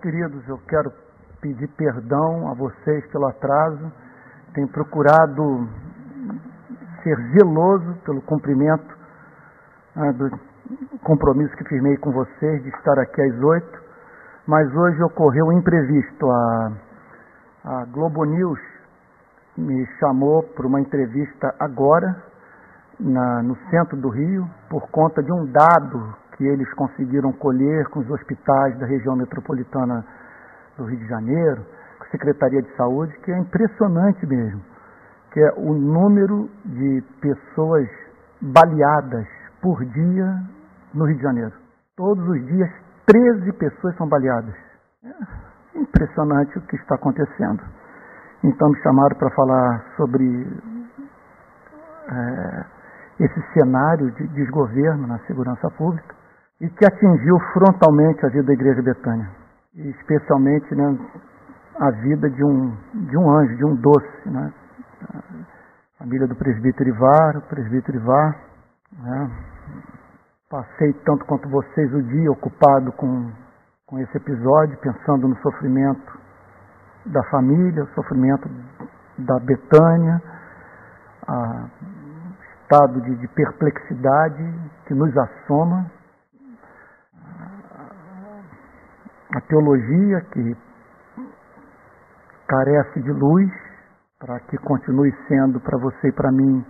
queridos, eu quero pedir perdão a vocês pelo atraso. Tenho procurado ser zeloso pelo cumprimento né, do compromisso que firmei com vocês de estar aqui às oito, mas hoje ocorreu um imprevisto. A, a Globo News me chamou para uma entrevista agora, na, no centro do Rio, por conta de um dado que eles conseguiram colher com os hospitais da região metropolitana do Rio de Janeiro, com a Secretaria de Saúde, que é impressionante mesmo, que é o número de pessoas baleadas por dia no Rio de Janeiro. Todos os dias, 13 pessoas são baleadas. É impressionante o que está acontecendo. Então me chamaram para falar sobre é, esse cenário de desgoverno na segurança pública e que atingiu frontalmente a vida da Igreja Betânia, e especialmente né, a vida de um, de um anjo, de um doce, né? a família do presbítero Ivar, o presbítero Ivar. Né? Passei tanto quanto vocês o dia ocupado com, com esse episódio, pensando no sofrimento da família, o sofrimento da Betânia, o estado de, de perplexidade que nos assoma a teologia que carece de luz para que continue sendo para você e para mim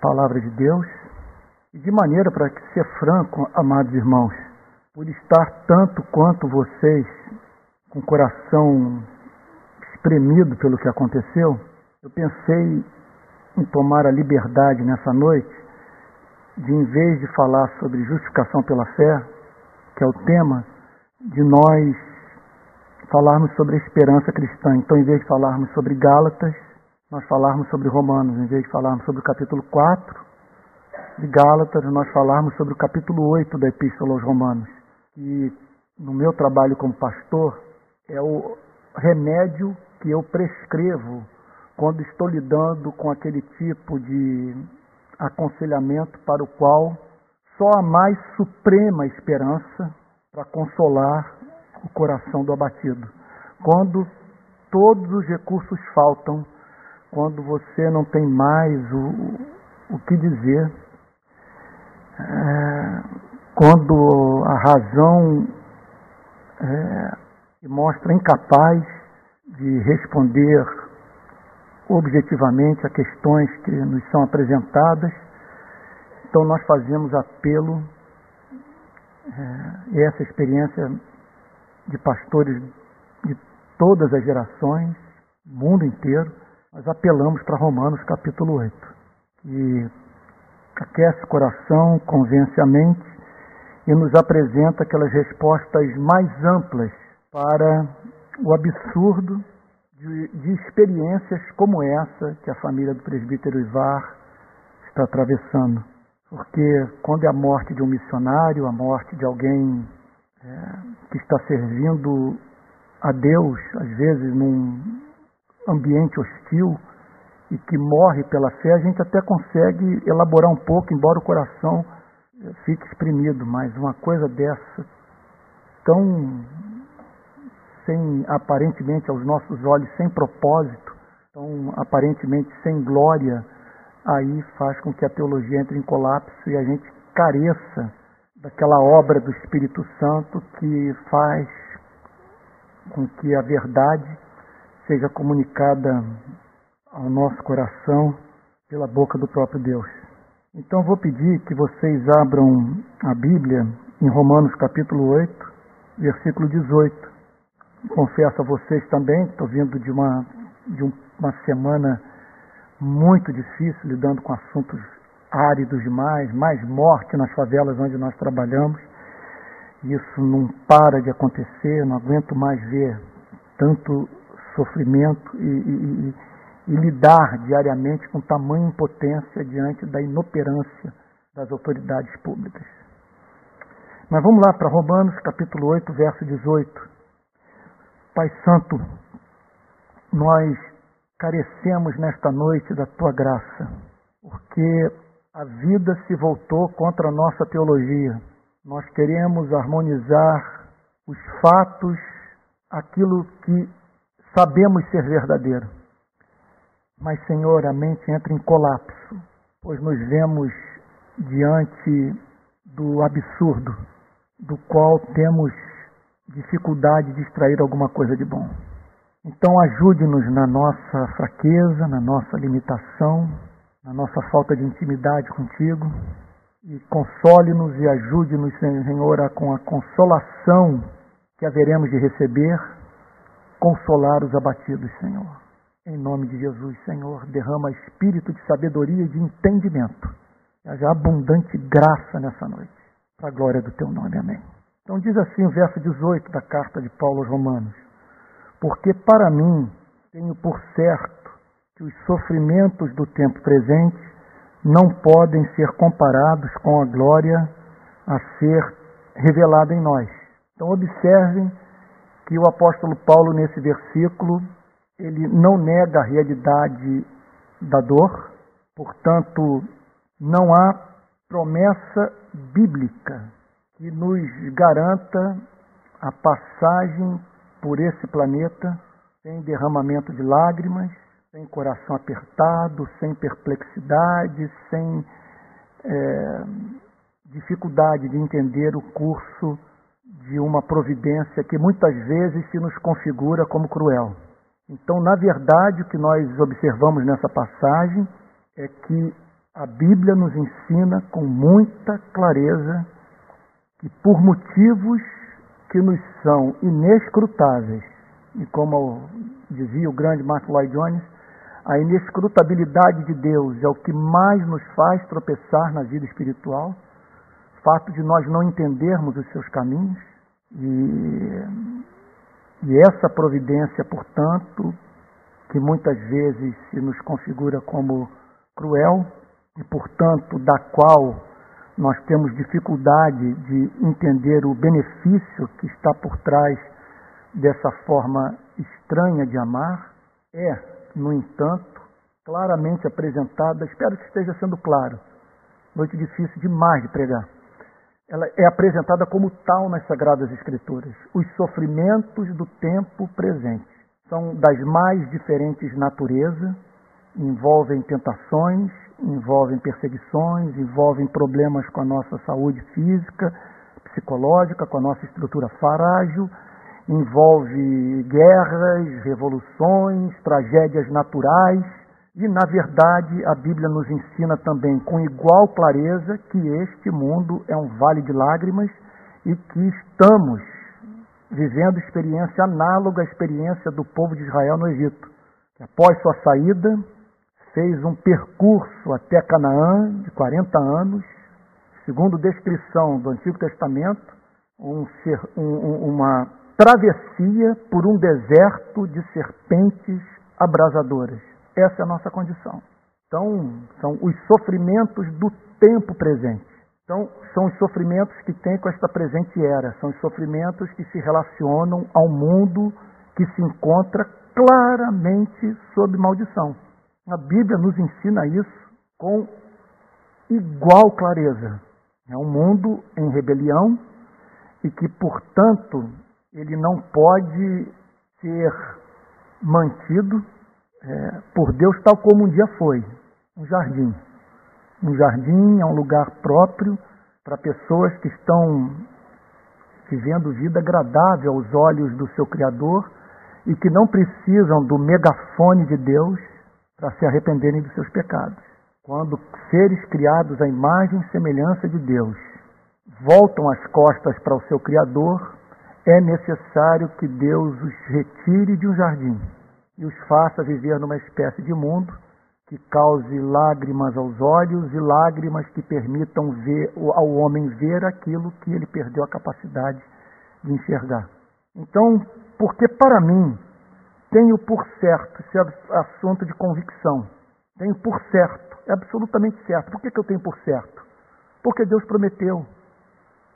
palavra de Deus. E de maneira para que ser franco, amados irmãos, por estar tanto quanto vocês com o coração espremido pelo que aconteceu, eu pensei em tomar a liberdade nessa noite de, em vez de falar sobre justificação pela fé, que é o tema, de nós falarmos sobre a esperança cristã. Então, em vez de falarmos sobre Gálatas, nós falarmos sobre Romanos. Em vez de falarmos sobre o capítulo 4 de Gálatas, nós falarmos sobre o capítulo 8 da Epístola aos Romanos. Que, no meu trabalho como pastor, é o remédio que eu prescrevo quando estou lidando com aquele tipo de aconselhamento para o qual só a mais suprema esperança para consolar o coração do abatido. Quando todos os recursos faltam, quando você não tem mais o, o que dizer, é, quando a razão é, se mostra incapaz de responder objetivamente a questões que nos são apresentadas, então nós fazemos apelo é, essa experiência de pastores de todas as gerações, mundo inteiro, nós apelamos para Romanos capítulo 8, que aquece o coração, convence a mente e nos apresenta aquelas respostas mais amplas para o absurdo de, de experiências como essa que a família do presbítero Ivar está atravessando. Porque quando é a morte de um missionário, a morte de alguém é, que está servindo a Deus, às vezes num ambiente hostil, e que morre pela fé, a gente até consegue elaborar um pouco, embora o coração fique exprimido, mas uma coisa dessa, tão sem, aparentemente aos nossos olhos, sem propósito, tão aparentemente sem glória, aí faz com que a teologia entre em colapso e a gente careça daquela obra do Espírito Santo que faz com que a verdade seja comunicada ao nosso coração pela boca do próprio Deus. Então vou pedir que vocês abram a Bíblia em Romanos capítulo 8, versículo 18. Confesso a vocês também, estou vindo de uma, de uma semana muito difícil, lidando com assuntos áridos demais, mais morte nas favelas onde nós trabalhamos. Isso não para de acontecer, não aguento mais ver tanto sofrimento e, e, e, e lidar diariamente com tamanha impotência diante da inoperância das autoridades públicas. Mas vamos lá para Romanos capítulo 8, verso 18. Pai Santo, nós carecemos nesta noite da tua graça, porque a vida se voltou contra a nossa teologia. Nós queremos harmonizar os fatos aquilo que sabemos ser verdadeiro. Mas, Senhor, a mente entra em colapso, pois nos vemos diante do absurdo, do qual temos dificuldade de extrair alguma coisa de bom. Então, ajude-nos na nossa fraqueza, na nossa limitação, na nossa falta de intimidade contigo e console-nos e ajude-nos, Senhor, com a consolação que haveremos de receber, consolar os abatidos, Senhor. Em nome de Jesus, Senhor, derrama espírito de sabedoria e de entendimento. Haja abundante graça nessa noite, para a glória do teu nome. Amém. Então diz assim o verso 18 da carta de Paulo aos Romanos: Porque para mim tenho por certo que os sofrimentos do tempo presente não podem ser comparados com a glória a ser revelada em nós. Então, observem que o apóstolo Paulo, nesse versículo, ele não nega a realidade da dor, portanto, não há promessa bíblica que nos garanta a passagem por esse planeta sem derramamento de lágrimas, sem coração apertado, sem perplexidade, sem é, dificuldade de entender o curso de uma providência que muitas vezes se nos configura como cruel. Então, na verdade, o que nós observamos nessa passagem é que a Bíblia nos ensina com muita clareza que, por motivos que nos são inescrutáveis, e como dizia o grande Martin Lloyd Jones, a inescrutabilidade de Deus é o que mais nos faz tropeçar na vida espiritual, fato de nós não entendermos os seus caminhos. E, e essa providência, portanto, que muitas vezes se nos configura como cruel e, portanto, da qual nós temos dificuldade de entender o benefício que está por trás dessa forma estranha de amar, é no entanto, claramente apresentada, espero que esteja sendo claro, noite difícil demais de pregar. Ela é apresentada como tal nas Sagradas Escrituras. Os sofrimentos do tempo presente são das mais diferentes naturezas, envolvem tentações, envolvem perseguições, envolvem problemas com a nossa saúde física, psicológica, com a nossa estrutura frágil, envolve guerras, revoluções, tragédias naturais, e na verdade a Bíblia nos ensina também com igual clareza que este mundo é um vale de lágrimas e que estamos vivendo experiência análoga à experiência do povo de Israel no Egito, após sua saída fez um percurso até Canaã de 40 anos, segundo descrição do Antigo Testamento, um, um, uma travessia por um deserto de serpentes abrasadoras. Essa é a nossa condição. Então, são os sofrimentos do tempo presente. Então, são os sofrimentos que tem com esta presente era, são os sofrimentos que se relacionam ao mundo que se encontra claramente sob maldição. A Bíblia nos ensina isso com igual clareza. É um mundo em rebelião e que, portanto, ele não pode ser mantido é, por Deus tal como um dia foi um jardim. Um jardim é um lugar próprio para pessoas que estão vivendo vida agradável aos olhos do seu Criador e que não precisam do megafone de Deus para se arrependerem dos seus pecados. Quando seres criados à imagem e semelhança de Deus voltam as costas para o seu Criador, é necessário que Deus os retire de um jardim e os faça viver numa espécie de mundo que cause lágrimas aos olhos e lágrimas que permitam ver ao homem ver aquilo que ele perdeu a capacidade de enxergar. Então, porque para mim tenho por certo, esse é assunto de convicção, tenho por certo, é absolutamente certo. Por que, que eu tenho por certo? Porque Deus prometeu.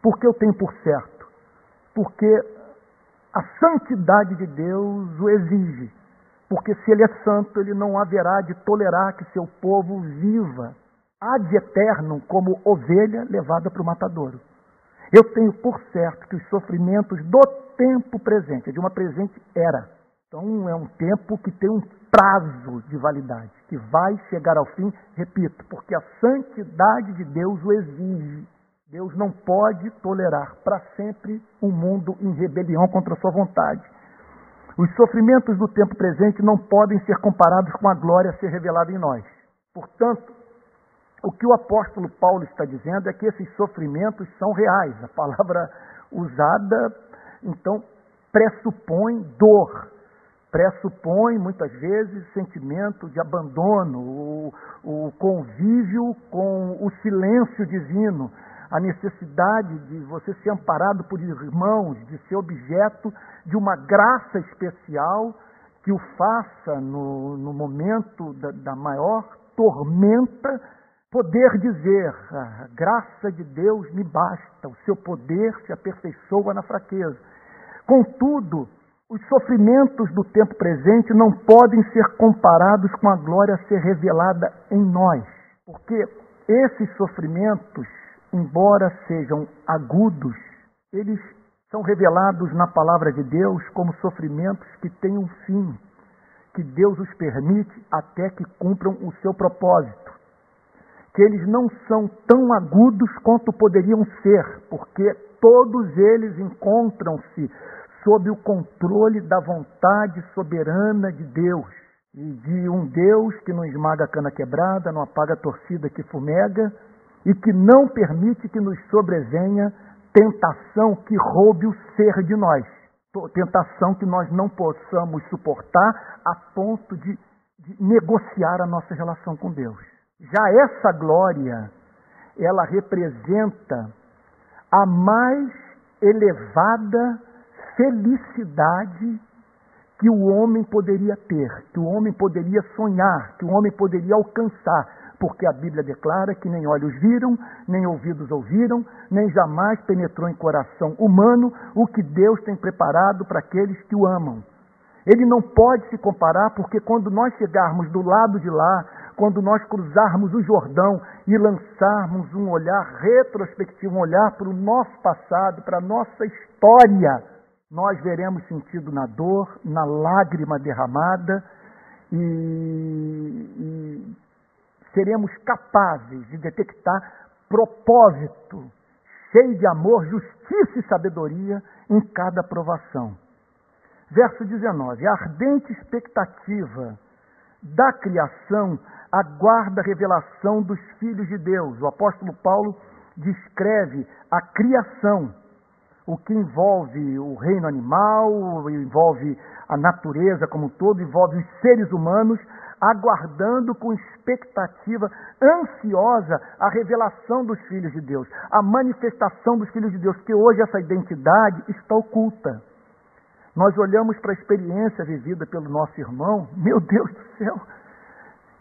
Por que eu tenho por certo? porque a santidade de Deus o exige. Porque se ele é santo, ele não haverá de tolerar que seu povo viva ad eterno como ovelha levada para o matadouro. Eu tenho por certo que os sofrimentos do tempo presente, de uma presente era. Então é um tempo que tem um prazo de validade, que vai chegar ao fim, repito, porque a santidade de Deus o exige. Deus não pode tolerar para sempre um mundo em rebelião contra a sua vontade. Os sofrimentos do tempo presente não podem ser comparados com a glória a ser revelada em nós. Portanto, o que o apóstolo Paulo está dizendo é que esses sofrimentos são reais. A palavra usada, então, pressupõe dor, pressupõe muitas vezes sentimento de abandono, o, o convívio com o silêncio divino, a necessidade de você ser amparado por irmãos, de ser objeto de uma graça especial que o faça no, no momento da, da maior tormenta poder dizer: a graça de Deus me basta, o seu poder se aperfeiçoa na fraqueza. Contudo, os sofrimentos do tempo presente não podem ser comparados com a glória a ser revelada em nós, porque esses sofrimentos, embora sejam agudos, eles são revelados na palavra de Deus como sofrimentos que têm um fim, que Deus os permite até que cumpram o seu propósito. Que eles não são tão agudos quanto poderiam ser, porque todos eles encontram-se sob o controle da vontade soberana de Deus e de um Deus que não esmaga a cana quebrada, não apaga a torcida que fumega e que não permite que nos sobrevenha tentação que roube o ser de nós, tentação que nós não possamos suportar a ponto de, de negociar a nossa relação com Deus. Já essa glória, ela representa a mais elevada felicidade que o homem poderia ter, que o homem poderia sonhar, que o homem poderia alcançar, porque a Bíblia declara que nem olhos viram, nem ouvidos ouviram, nem jamais penetrou em coração humano o que Deus tem preparado para aqueles que o amam. Ele não pode se comparar, porque quando nós chegarmos do lado de lá, quando nós cruzarmos o Jordão e lançarmos um olhar retrospectivo, um olhar para o nosso passado, para a nossa história, nós veremos sentido na dor, na lágrima derramada e, e seremos capazes de detectar propósito, cheio de amor, justiça e sabedoria em cada provação. Verso 19: A ardente expectativa da criação aguarda a revelação dos filhos de Deus. O apóstolo Paulo descreve a criação o que envolve o reino animal, envolve a natureza como um todo, envolve os seres humanos, aguardando com expectativa ansiosa a revelação dos filhos de Deus, a manifestação dos filhos de Deus, que hoje essa identidade está oculta. Nós olhamos para a experiência vivida pelo nosso irmão, meu Deus do céu,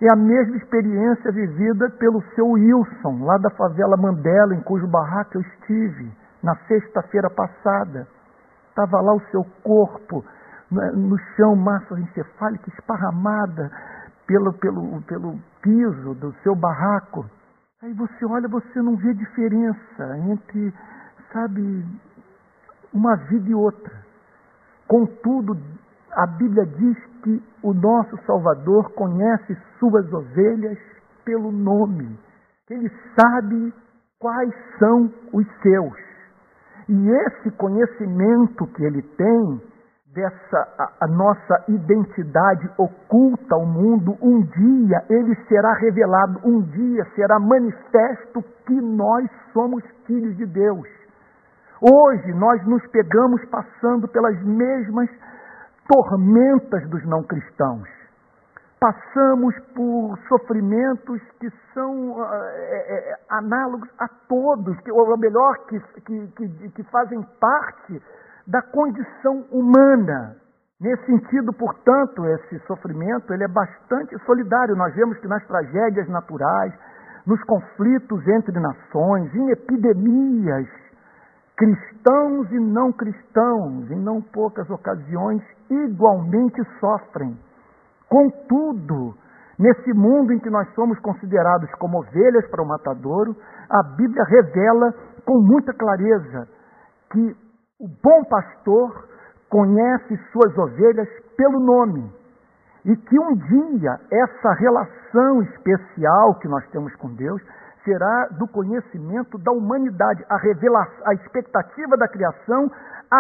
é a mesma experiência vivida pelo seu Wilson, lá da favela Mandela, em cujo barraco eu estive na sexta-feira passada. Estava lá o seu corpo né, no chão, massa encefálica esparramada pelo, pelo, pelo piso do seu barraco. Aí você olha, você não vê diferença entre, sabe, uma vida e outra. Contudo, a Bíblia diz que o nosso Salvador conhece suas ovelhas pelo nome. Ele sabe quais são os seus. E esse conhecimento que ele tem dessa a, a, nossa identidade oculta ao mundo, um dia ele será revelado, um dia será manifesto que nós somos filhos de Deus. Hoje nós nos pegamos passando pelas mesmas tormentas dos não cristãos passamos por sofrimentos que são é, é, análogos a todos, que, ou melhor, que, que, que, que fazem parte da condição humana. Nesse sentido, portanto, esse sofrimento ele é bastante solidário. Nós vemos que nas tragédias naturais, nos conflitos entre nações, em epidemias, cristãos e não cristãos, em não poucas ocasiões, igualmente sofrem. Contudo, nesse mundo em que nós somos considerados como ovelhas para o matadouro, a Bíblia revela com muita clareza que O bom pastor conhece suas ovelhas pelo nome. E que um dia essa relação especial que nós temos com Deus será do conhecimento da humanidade. A, revelação, a expectativa da criação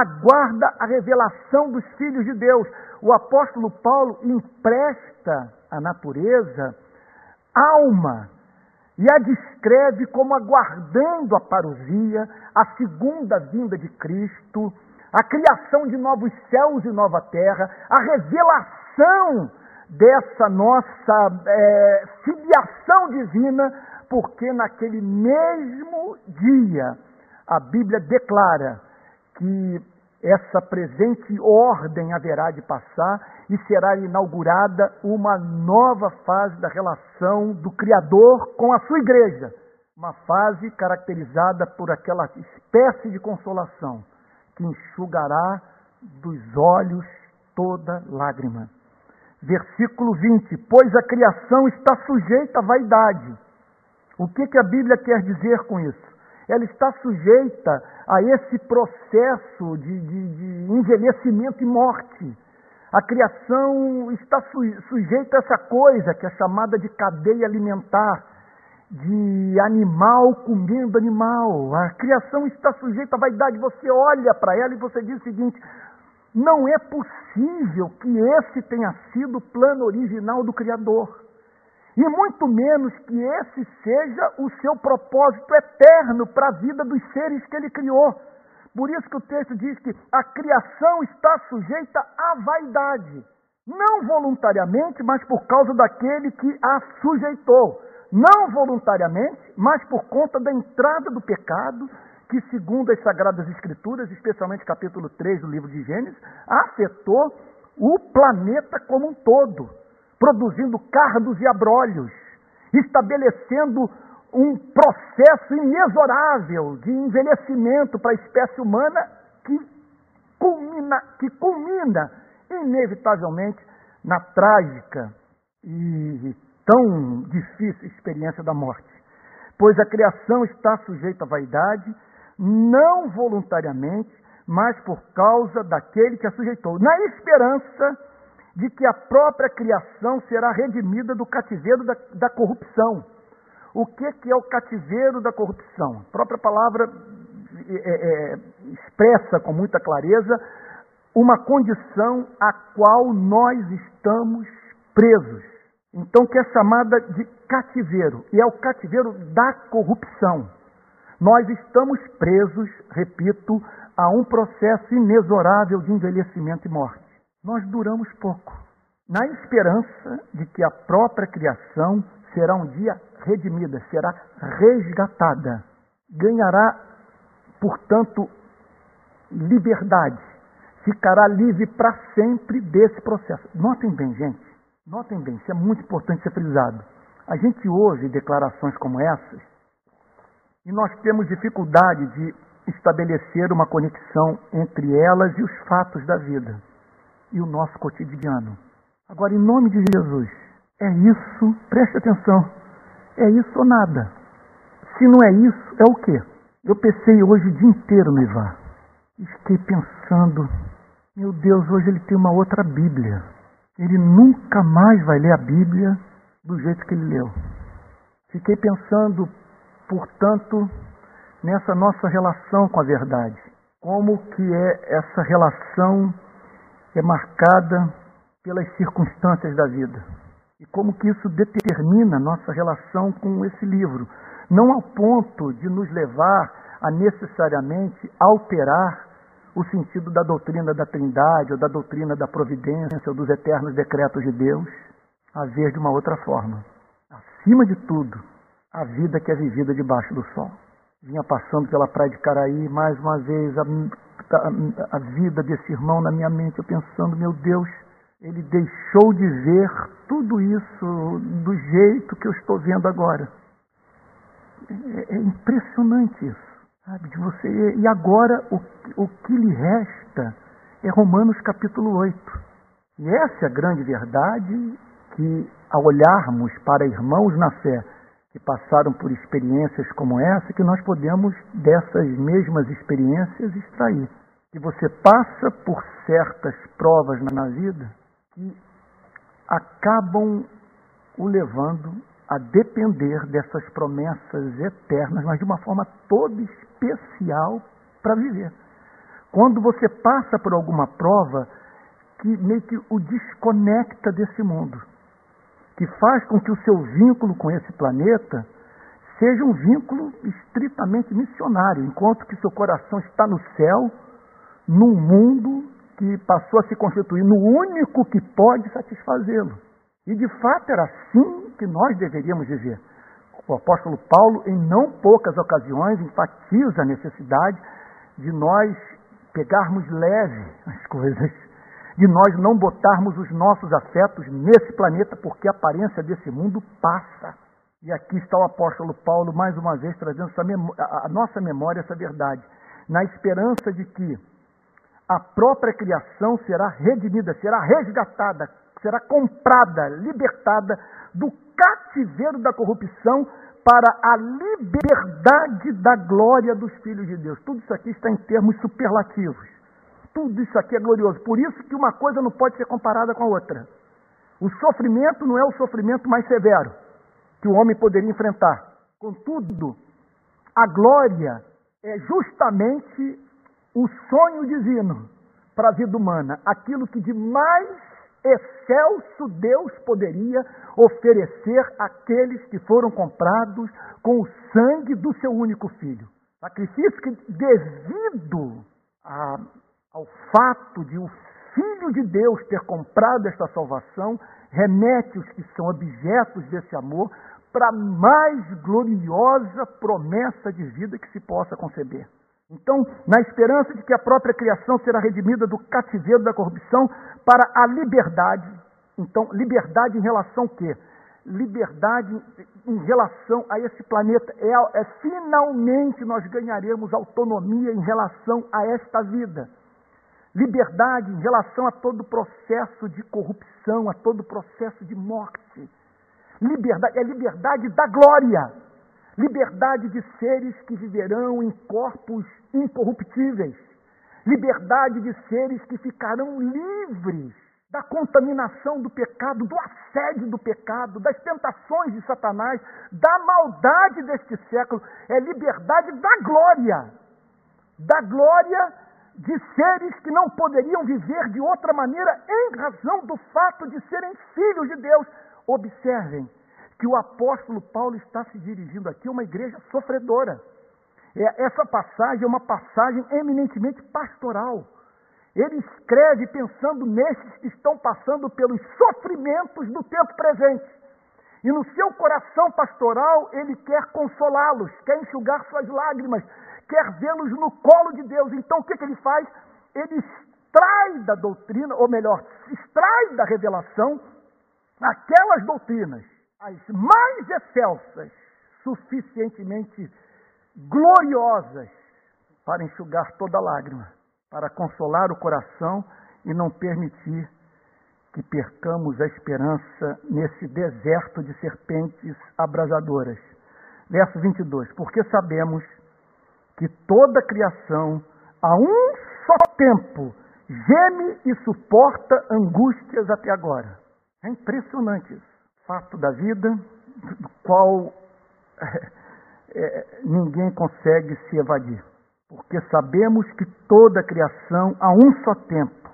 aguarda a revelação dos filhos de Deus. O apóstolo Paulo empresta à natureza alma e a descreve como aguardando a parousia, a segunda vinda de Cristo, a criação de novos céus e nova terra, a revelação dessa nossa é, filiação divina, porque naquele mesmo dia a Bíblia declara que essa presente ordem haverá de passar e será inaugurada uma nova fase da relação do Criador com a sua igreja. Uma fase caracterizada por aquela espécie de consolação que enxugará dos olhos toda lágrima. Versículo 20: Pois a criação está sujeita à vaidade. O que, que a Bíblia quer dizer com isso? Ela está sujeita a esse processo de, de, de envelhecimento e morte. A criação está sujeita a essa coisa que é chamada de cadeia alimentar, de animal comendo animal. A criação está sujeita à vaidade. Você olha para ela e você diz o seguinte: não é possível que esse tenha sido o plano original do Criador. E muito menos que esse seja o seu propósito eterno para a vida dos seres que ele criou. Por isso que o texto diz que a criação está sujeita à vaidade. Não voluntariamente, mas por causa daquele que a sujeitou. Não voluntariamente, mas por conta da entrada do pecado, que, segundo as Sagradas Escrituras, especialmente capítulo 3 do livro de Gênesis, afetou o planeta como um todo, produzindo cardos e abrolhos, estabelecendo um processo inexorável de envelhecimento para a espécie humana que culmina, que culmina inevitavelmente na trágica e tão difícil experiência da morte. Pois a criação está sujeita à vaidade, não voluntariamente, mas por causa daquele que a sujeitou, na esperança de que a própria criação será redimida do cativeiro da, da corrupção o que, que é o cativeiro da corrupção? A própria palavra é, é, expressa com muita clareza uma condição a qual nós estamos presos. Então, que é chamada de cativeiro, e é o cativeiro da corrupção. Nós estamos presos, repito, a um processo inexorável de envelhecimento e morte. Nós duramos pouco, na esperança de que a própria criação será um dia redimida, será resgatada. Ganhará, portanto, liberdade. Ficará livre para sempre desse processo. Notem bem, gente. Notem bem, isso é muito importante ser frisado. A gente ouve declarações como essas e nós temos dificuldade de estabelecer uma conexão entre elas e os fatos da vida e o nosso cotidiano. Agora, em nome de Jesus, é isso, preste atenção. É isso ou nada. Se não é isso, é o quê? Eu pensei hoje o dia inteiro no Ivar. Fiquei pensando, meu Deus, hoje ele tem uma outra Bíblia. Ele nunca mais vai ler a Bíblia do jeito que ele leu. Fiquei pensando, portanto, nessa nossa relação com a verdade. Como que é essa relação é marcada pelas circunstâncias da vida e como que isso determina nossa relação com esse livro, não ao ponto de nos levar a necessariamente alterar o sentido da doutrina da Trindade ou da doutrina da providência ou dos eternos decretos de Deus, a ver de uma outra forma. Acima de tudo, a vida que é vivida debaixo do sol. Vinha passando pela praia de Caraí, mais uma vez, a, a, a vida desse irmão na minha mente, eu pensando, meu Deus, ele deixou de ver tudo isso do jeito que eu estou vendo agora. É, é impressionante isso, sabe? De você. E agora o, o que lhe resta é Romanos capítulo 8. E essa é a grande verdade que, ao olharmos para irmãos na fé que passaram por experiências como essa, que nós podemos dessas mesmas experiências extrair. que você passa por certas provas na vida que acabam o levando a depender dessas promessas eternas, mas de uma forma toda especial para viver. Quando você passa por alguma prova que meio que o desconecta desse mundo, que faz com que o seu vínculo com esse planeta seja um vínculo estritamente missionário, enquanto que seu coração está no céu, num mundo que passou a se constituir no único que pode satisfazê-lo. E de fato era assim que nós deveríamos viver. O apóstolo Paulo, em não poucas ocasiões, enfatiza a necessidade de nós pegarmos leve as coisas, de nós não botarmos os nossos afetos nesse planeta, porque a aparência desse mundo passa. E aqui está o apóstolo Paulo, mais uma vez, trazendo a nossa memória essa verdade, na esperança de que a própria criação será redimida, será resgatada, será comprada, libertada do cativeiro da corrupção para a liberdade da glória dos filhos de Deus. Tudo isso aqui está em termos superlativos. Tudo isso aqui é glorioso. Por isso que uma coisa não pode ser comparada com a outra. O sofrimento não é o sofrimento mais severo que o homem poderia enfrentar. Contudo, a glória é justamente o sonho divino para a vida humana, aquilo que de mais excelso Deus poderia oferecer àqueles que foram comprados com o sangue do seu único filho. Sacrifício que, devido a, ao fato de o Filho de Deus ter comprado esta salvação, remete os que são objetos desse amor para a mais gloriosa promessa de vida que se possa conceber. Então, na esperança de que a própria criação será redimida do cativeiro da corrupção para a liberdade. Então, liberdade em relação ao quê? Liberdade em relação a esse planeta. É, é finalmente nós ganharemos autonomia em relação a esta vida. Liberdade em relação a todo o processo de corrupção, a todo o processo de morte. Liberdade é liberdade da glória. Liberdade de seres que viverão em corpos incorruptíveis, liberdade de seres que ficarão livres da contaminação do pecado, do assédio do pecado, das tentações de Satanás, da maldade deste século, é liberdade da glória, da glória de seres que não poderiam viver de outra maneira em razão do fato de serem filhos de Deus. Observem, que o apóstolo Paulo está se dirigindo aqui a uma igreja sofredora. É, essa passagem é uma passagem eminentemente pastoral. Ele escreve pensando nesses que estão passando pelos sofrimentos do tempo presente. E no seu coração pastoral, ele quer consolá-los, quer enxugar suas lágrimas, quer vê-los no colo de Deus. Então o que, que ele faz? Ele extrai da doutrina, ou melhor, extrai da revelação aquelas doutrinas as mais excelsas, suficientemente gloriosas para enxugar toda lágrima, para consolar o coração e não permitir que percamos a esperança nesse deserto de serpentes abrasadoras. Verso 22. Porque sabemos que toda a criação, a um só tempo, geme e suporta angústias até agora. É impressionante isso fato da vida do qual é, ninguém consegue se evadir. Porque sabemos que toda a criação, a um só tempo,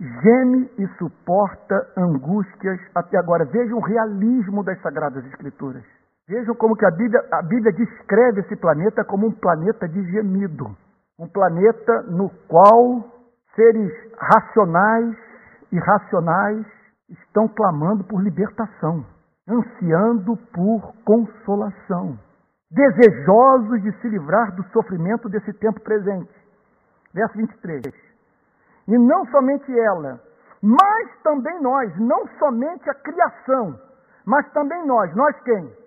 geme e suporta angústias até agora. Vejam o realismo das Sagradas Escrituras. Vejam como que a Bíblia, a Bíblia descreve esse planeta como um planeta de gemido. Um planeta no qual seres racionais e irracionais estão clamando por libertação ansiando por consolação, desejosos de se livrar do sofrimento desse tempo presente. Verso 23. E não somente ela, mas também nós, não somente a criação, mas também nós. Nós quem?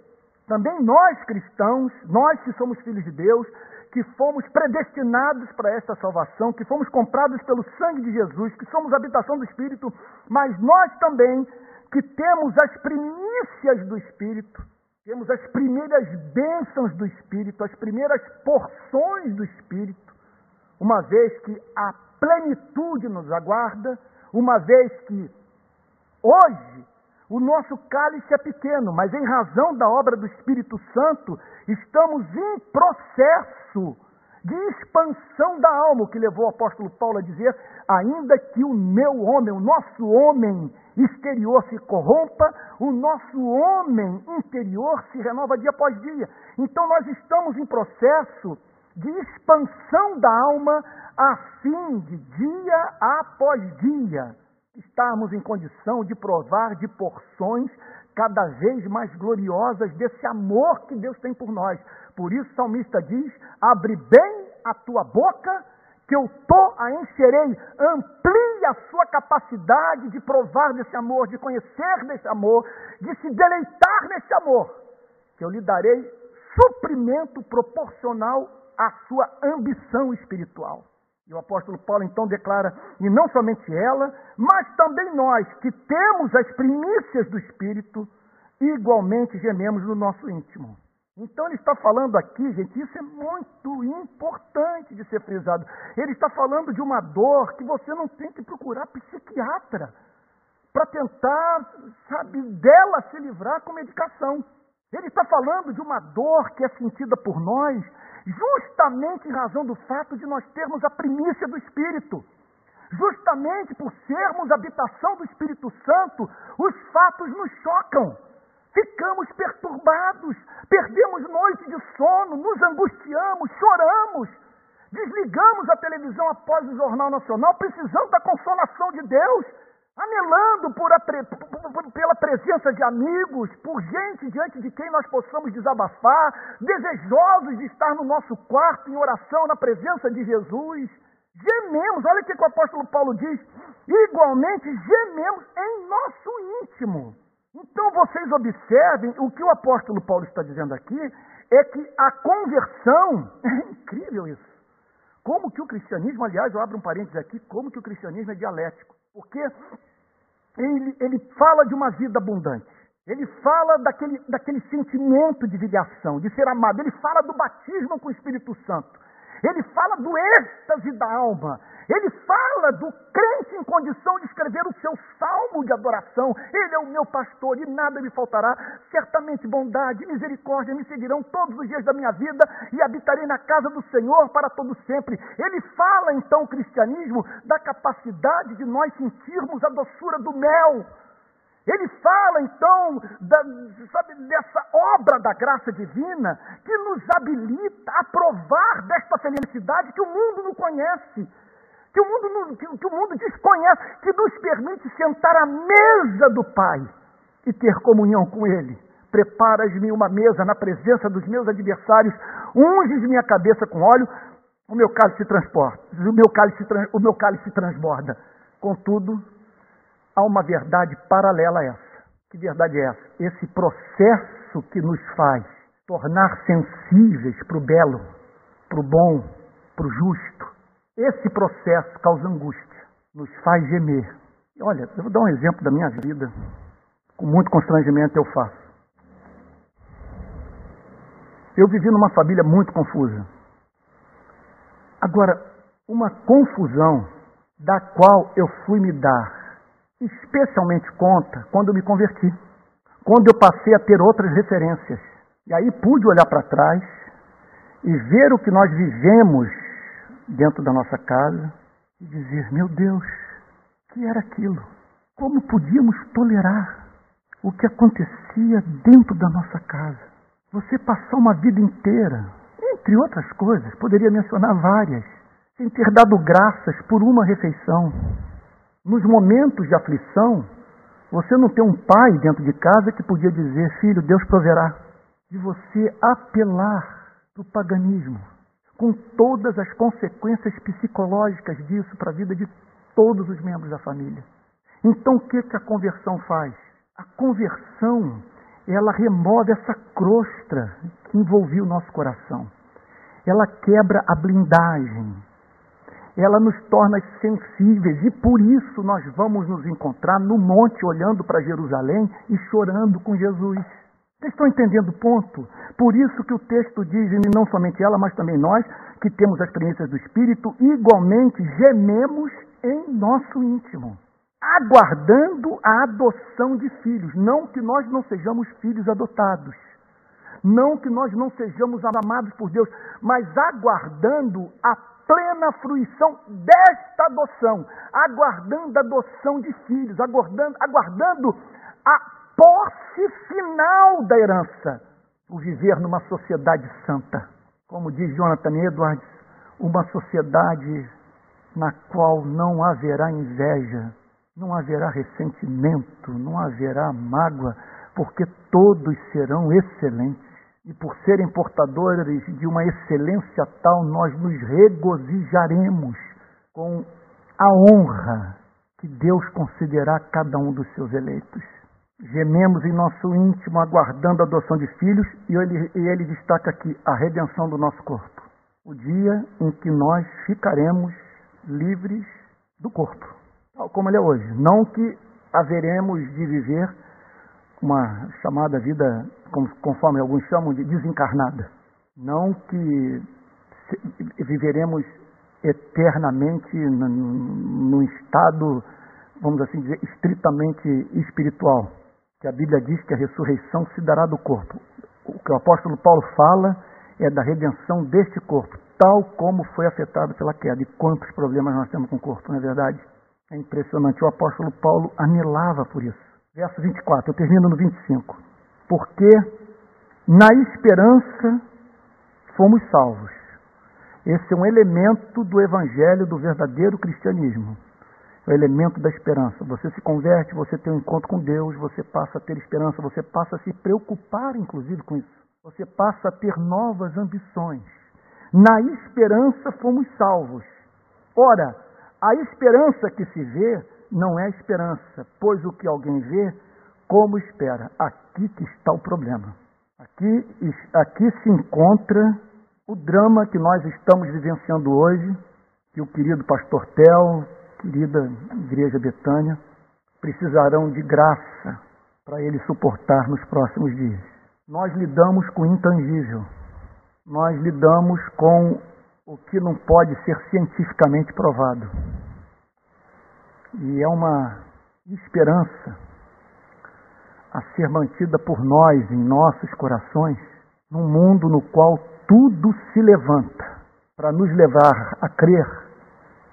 Também nós cristãos, nós que somos filhos de Deus, que fomos predestinados para esta salvação, que fomos comprados pelo sangue de Jesus, que somos habitação do Espírito, mas nós também que temos as primícias do Espírito, temos as primeiras bênçãos do Espírito, as primeiras porções do Espírito, uma vez que a plenitude nos aguarda, uma vez que hoje o nosso cálice é pequeno, mas em razão da obra do Espírito Santo, estamos em processo de expansão da alma, o que levou o apóstolo Paulo a dizer: ainda que o meu homem, o nosso homem exterior se corrompa, o nosso homem interior se renova dia após dia. Então nós estamos em processo de expansão da alma a fim de dia após dia estarmos em condição de provar de porções cada vez mais gloriosas desse amor que Deus tem por nós. Por isso o salmista diz: abre bem a tua boca, que eu tô a encherei. Amplie a sua capacidade de provar desse amor, de conhecer desse amor, de se deleitar nesse amor, que eu lhe darei suprimento proporcional à sua ambição espiritual. E o apóstolo Paulo então declara, e não somente ela, mas também nós, que temos as primícias do Espírito, igualmente gememos no nosso íntimo. Então ele está falando aqui, gente, isso é muito importante de ser frisado. Ele está falando de uma dor que você não tem que procurar psiquiatra para tentar, sabe, dela se livrar com medicação. Ele está falando de uma dor que é sentida por nós justamente em razão do fato de nós termos a primícia do Espírito. Justamente por sermos habitação do Espírito Santo, os fatos nos chocam. Ficamos perturbados, perdemos noite de sono, nos angustiamos, choramos, desligamos a televisão após o Jornal Nacional, precisamos da consolação de Deus anelando por pela presença de amigos, por gente diante de quem nós possamos desabafar, desejosos de estar no nosso quarto em oração na presença de Jesus. Gememos, olha o que o apóstolo Paulo diz, igualmente gememos em nosso íntimo. Então vocês observem o que o apóstolo Paulo está dizendo aqui é que a conversão, é incrível isso. Como que o cristianismo, aliás, eu abro um parênteses aqui, como que o cristianismo é dialético. Porque ele, ele fala de uma vida abundante. Ele fala daquele, daquele sentimento de filiação, de ser amado. Ele fala do batismo com o Espírito Santo. Ele fala do êxtase da alma. Ele fala do crente em condição de escrever o seu salmo de adoração. Ele é o meu pastor e nada me faltará. Certamente bondade e misericórdia me seguirão todos os dias da minha vida e habitarei na casa do Senhor para todo sempre. Ele fala então o cristianismo da capacidade de nós sentirmos a doçura do mel ele fala então da, sabe, dessa obra da graça divina que nos habilita a provar desta felicidade que o mundo não conhece, que o mundo, que, que o mundo desconhece, que nos permite sentar à mesa do Pai e ter comunhão com Ele. Preparas-me uma mesa na presença dos meus adversários, unges minha cabeça com óleo, o meu cálice se transporta, o meu cálice, o meu cálice transborda. Contudo, há uma verdade paralela a essa. Que verdade é essa? Esse processo que nos faz tornar sensíveis para o belo, para o bom, para o justo. Esse processo causa angústia, nos faz gemer. Olha, eu vou dar um exemplo da minha vida. Com muito constrangimento eu faço. Eu vivi numa família muito confusa. Agora, uma confusão da qual eu fui me dar especialmente conta quando me converti, quando eu passei a ter outras referências. E aí pude olhar para trás e ver o que nós vivemos dentro da nossa casa e dizer: meu Deus, que era aquilo? Como podíamos tolerar o que acontecia dentro da nossa casa? Você passar uma vida inteira, entre outras coisas, poderia mencionar várias, sem ter dado graças por uma refeição, nos momentos de aflição, você não tem um pai dentro de casa que podia dizer, filho, Deus proverá. De você apelar para o paganismo, com todas as consequências psicológicas disso para a vida de todos os membros da família. Então o que, que a conversão faz? A conversão, ela remove essa crosta que envolvia o nosso coração. Ela quebra a blindagem ela nos torna sensíveis e por isso nós vamos nos encontrar no monte olhando para Jerusalém e chorando com Jesus. Vocês estão entendendo o ponto? Por isso que o texto diz, e não somente ela, mas também nós, que temos as premissas do Espírito, igualmente gememos em nosso íntimo, aguardando a adoção de filhos. Não que nós não sejamos filhos adotados, não que nós não sejamos amados por Deus, mas aguardando a plena fruição desta adoção, aguardando a adoção de filhos, aguardando, aguardando a posse final da herança, o viver numa sociedade santa. Como diz Jonathan Edwards, uma sociedade na qual não haverá inveja, não haverá ressentimento, não haverá mágoa, porque todos serão excelentes. E por serem portadores de uma excelência tal, nós nos regozijaremos com a honra que Deus concederá a cada um dos seus eleitos. Gememos em nosso íntimo, aguardando a adoção de filhos, e ele, e ele destaca aqui a redenção do nosso corpo. O dia em que nós ficaremos livres do corpo, tal como ele é hoje. Não que haveremos de viver uma chamada vida, conforme alguns chamam de desencarnada. Não que viveremos eternamente num estado, vamos assim dizer, estritamente espiritual. Que a Bíblia diz que a ressurreição se dará do corpo. O que o apóstolo Paulo fala é da redenção deste corpo, tal como foi afetado pela queda. E quantos problemas nós temos com o corpo, não é verdade? É impressionante. O apóstolo Paulo anelava por isso. Verso 24, eu termino no 25. Porque na esperança fomos salvos. Esse é um elemento do evangelho do verdadeiro cristianismo. O elemento da esperança. Você se converte, você tem um encontro com Deus, você passa a ter esperança, você passa a se preocupar, inclusive, com isso. Você passa a ter novas ambições. Na esperança fomos salvos. Ora, a esperança que se vê não é esperança, pois o que alguém vê, como espera. Aqui que está o problema. Aqui, aqui se encontra o drama que nós estamos vivenciando hoje, que o querido pastor Tel, querida Igreja Betânia, precisarão de graça para ele suportar nos próximos dias. Nós lidamos com o intangível, nós lidamos com o que não pode ser cientificamente provado. E é uma esperança a ser mantida por nós em nossos corações, num mundo no qual tudo se levanta para nos levar a crer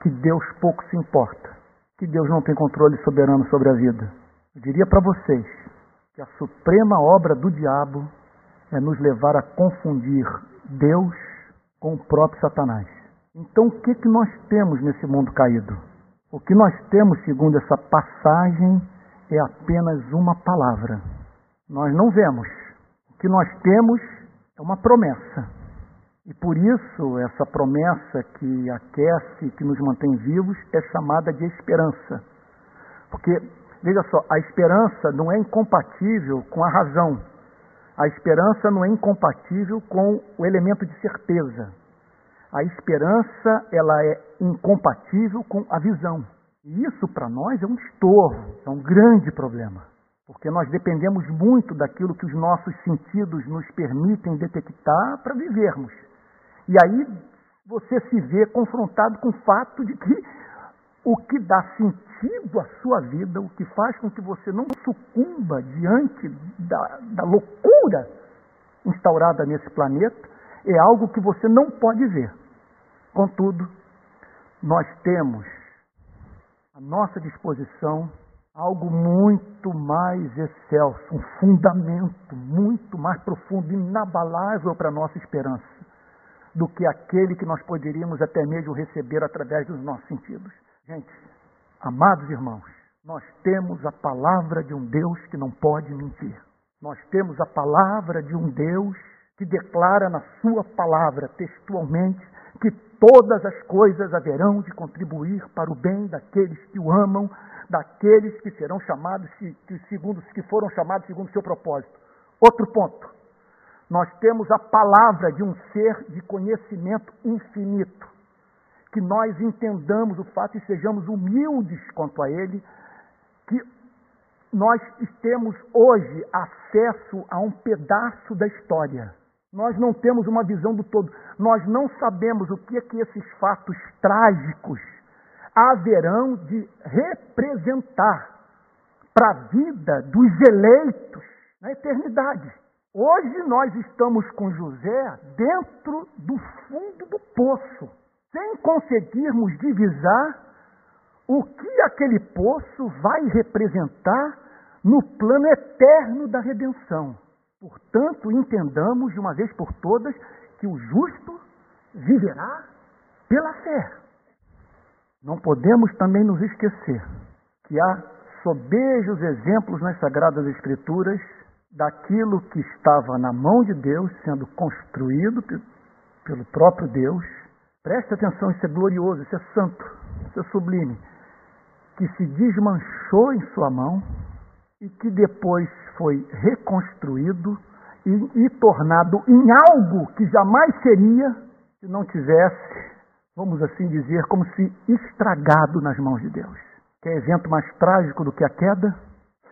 que Deus pouco se importa, que Deus não tem controle soberano sobre a vida. Eu diria para vocês que a suprema obra do diabo é nos levar a confundir Deus com o próprio Satanás. Então, o que, que nós temos nesse mundo caído? O que nós temos, segundo essa passagem, é apenas uma palavra. Nós não vemos. O que nós temos é uma promessa. E por isso, essa promessa que aquece, que nos mantém vivos, é chamada de esperança. Porque, veja só, a esperança não é incompatível com a razão. A esperança não é incompatível com o elemento de certeza. A esperança ela é incompatível com a visão. E isso para nós é um estorvo, é um grande problema, porque nós dependemos muito daquilo que os nossos sentidos nos permitem detectar para vivermos. E aí você se vê confrontado com o fato de que o que dá sentido à sua vida, o que faz com que você não sucumba diante da, da loucura instaurada nesse planeta, é algo que você não pode ver. Contudo, nós temos à nossa disposição algo muito mais excelso, um fundamento muito mais profundo, inabalável para a nossa esperança, do que aquele que nós poderíamos até mesmo receber através dos nossos sentidos. Gente, amados irmãos, nós temos a palavra de um Deus que não pode mentir. Nós temos a palavra de um Deus que declara na sua palavra textualmente que todas as coisas haverão de contribuir para o bem daqueles que o amam, daqueles que serão chamados que, segundo que foram chamados segundo o seu propósito. Outro ponto. Nós temos a palavra de um ser de conhecimento infinito. Que nós entendamos o fato e sejamos humildes quanto a ele, que nós temos hoje acesso a um pedaço da história. Nós não temos uma visão do todo. Nós não sabemos o que é que esses fatos trágicos haverão de representar para a vida dos eleitos na eternidade. Hoje nós estamos com José dentro do fundo do poço, sem conseguirmos divisar o que aquele poço vai representar no plano eterno da redenção. Portanto, entendamos de uma vez por todas que o justo viverá pela fé. Não podemos também nos esquecer que há sobejos exemplos nas Sagradas Escrituras daquilo que estava na mão de Deus sendo construído pelo próprio Deus. Preste atenção, isso é glorioso, isso é santo, isso é sublime. Que se desmanchou em sua mão e que depois foi reconstruído e, e tornado em algo que jamais seria se não tivesse, vamos assim dizer, como se estragado nas mãos de Deus. Quer evento mais trágico do que a queda?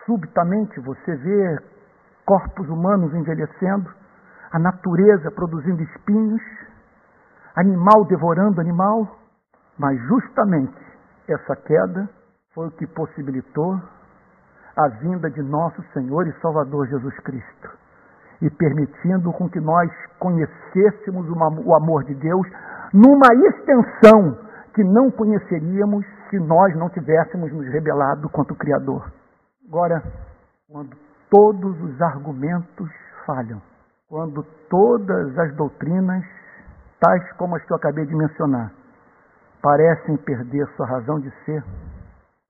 Subitamente você vê corpos humanos envelhecendo, a natureza produzindo espinhos, animal devorando animal, mas justamente essa queda foi o que possibilitou a vinda de nosso Senhor e Salvador Jesus Cristo e permitindo com que nós conhecêssemos o amor de Deus numa extensão que não conheceríamos se nós não tivéssemos nos rebelado contra o Criador. Agora, quando todos os argumentos falham, quando todas as doutrinas, tais como as que eu acabei de mencionar, parecem perder sua razão de ser,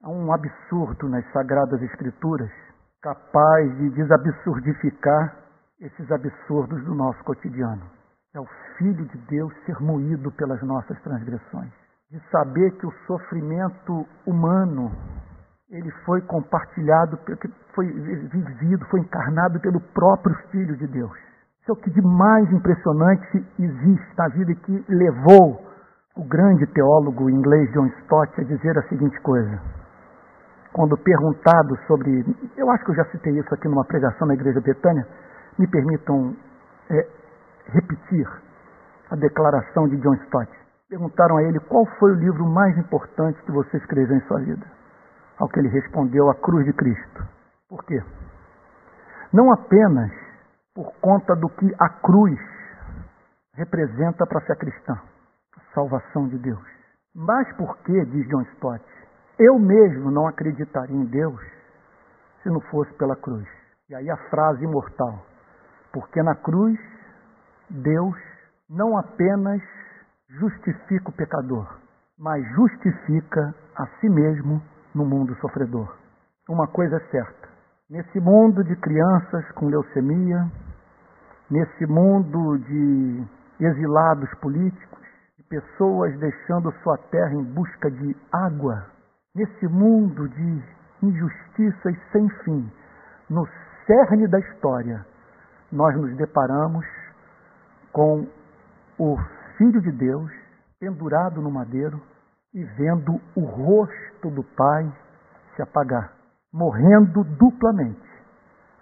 Há um absurdo nas Sagradas Escrituras capaz de desabsurdificar esses absurdos do nosso cotidiano. É o Filho de Deus ser moído pelas nossas transgressões. De saber que o sofrimento humano ele foi compartilhado, foi vivido, foi encarnado pelo próprio Filho de Deus. Isso é o que de mais impressionante existe na vida e que levou o grande teólogo inglês John Stott a dizer a seguinte coisa: quando perguntado sobre. Eu acho que eu já citei isso aqui numa pregação na Igreja Betânia. Me permitam é, repetir a declaração de John Stott. Perguntaram a ele qual foi o livro mais importante que você escreveu em sua vida. Ao que ele respondeu: A Cruz de Cristo. Por quê? Não apenas por conta do que a cruz representa para fé cristã, a salvação de Deus, mas porque, diz John Stott, eu mesmo não acreditaria em Deus se não fosse pela cruz. E aí a frase imortal: porque na cruz Deus não apenas justifica o pecador, mas justifica a si mesmo no mundo sofredor. Uma coisa é certa: nesse mundo de crianças com leucemia, nesse mundo de exilados políticos, de pessoas deixando sua terra em busca de água, nesse mundo de injustiças sem fim, no cerne da história, nós nos deparamos com o Filho de Deus pendurado no madeiro e vendo o rosto do Pai se apagar, morrendo duplamente,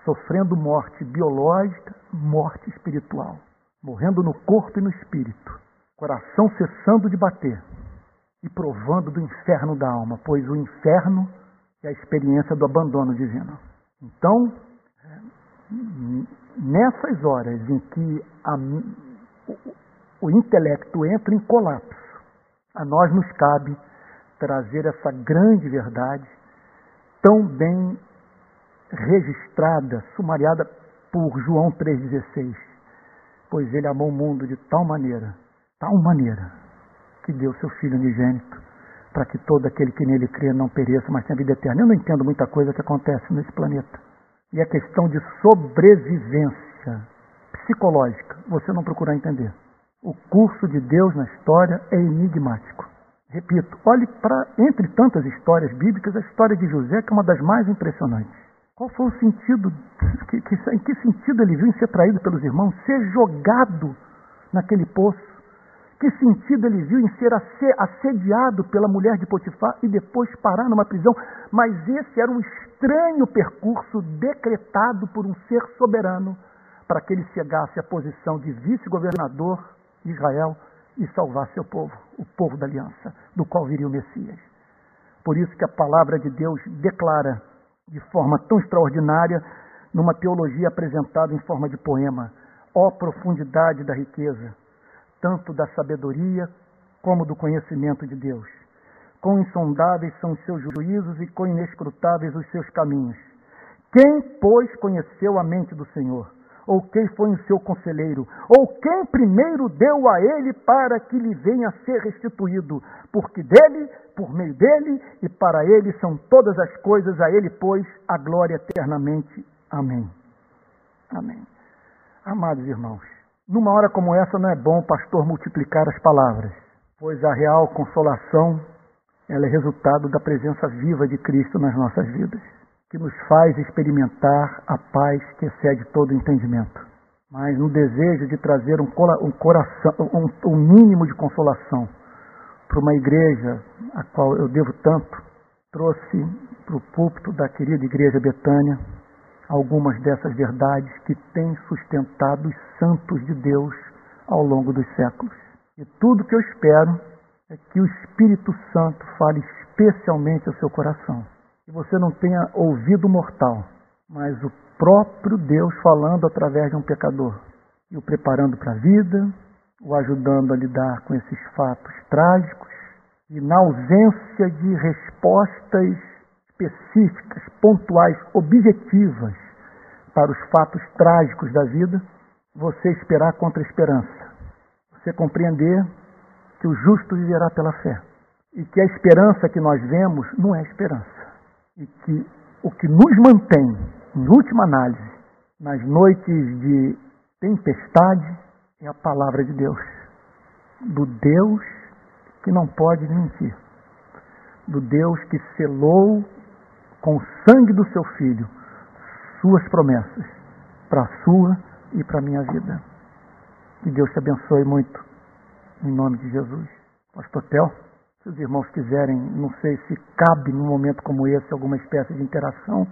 sofrendo morte biológica, morte espiritual, morrendo no corpo e no espírito, coração cessando de bater, e provando do inferno da alma, pois o inferno é a experiência do abandono divino. Então, nessas horas em que a, o, o intelecto entra em colapso, a nós nos cabe trazer essa grande verdade, tão bem registrada, sumariada por João 3,16. Pois ele amou o mundo de tal maneira, tal maneira, que deu seu Filho unigênito, para que todo aquele que nele crê não pereça, mas tenha vida eterna. Eu não entendo muita coisa que acontece nesse planeta. E é questão de sobrevivência psicológica. Você não procurar entender. O curso de Deus na história é enigmático. Repito, olhe para, entre tantas histórias bíblicas, a história de José, que é uma das mais impressionantes. Qual foi o sentido, que, que, em que sentido ele viu em ser traído pelos irmãos, ser jogado naquele poço? Que sentido ele viu em ser assediado pela mulher de Potifar e depois parar numa prisão? Mas esse era um estranho percurso decretado por um ser soberano para que ele chegasse à posição de vice-governador Israel e salvar seu povo, o povo da aliança, do qual viria o Messias. Por isso que a palavra de Deus declara de forma tão extraordinária numa teologia apresentada em forma de poema, ó profundidade da riqueza, tanto da sabedoria como do conhecimento de Deus. Quão insondáveis são os seus juízos e quão inescrutáveis os seus caminhos. Quem, pois, conheceu a mente do Senhor? Ou quem foi o seu conselheiro? Ou quem primeiro deu a ele para que lhe venha a ser restituído? Porque dele, por meio dele e para ele são todas as coisas, a ele, pois, a glória eternamente. Amém. Amém. Amados irmãos, numa hora como essa não é bom o pastor multiplicar as palavras, pois a real consolação ela é resultado da presença viva de Cristo nas nossas vidas, que nos faz experimentar a paz que excede todo entendimento. Mas no desejo de trazer um, coração, um, um mínimo de consolação para uma igreja a qual eu devo tanto, trouxe para o púlpito da querida igreja Betânia algumas dessas verdades que têm sustentado os santos de Deus ao longo dos séculos. E tudo que eu espero é que o Espírito Santo fale especialmente ao seu coração. Que você não tenha ouvido mortal, mas o próprio Deus falando através de um pecador e o preparando para a vida, o ajudando a lidar com esses fatos trágicos e na ausência de respostas específicas, pontuais, objetivas para os fatos trágicos da vida, você esperar contra a esperança. Você compreender que o justo viverá pela fé. E que a esperança que nós vemos não é esperança. E que o que nos mantém, em última análise, nas noites de tempestade, é a palavra de Deus. Do Deus que não pode mentir. Do Deus que selou com o sangue do seu filho suas promessas para a sua e para a minha vida. Que Deus te abençoe muito, em nome de Jesus. Pastor Tel, se os irmãos quiserem, não sei se cabe num momento como esse alguma espécie de interação,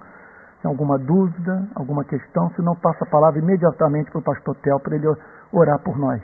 alguma dúvida, alguma questão, se não passa a palavra imediatamente para o pastor Tel para ele orar por nós.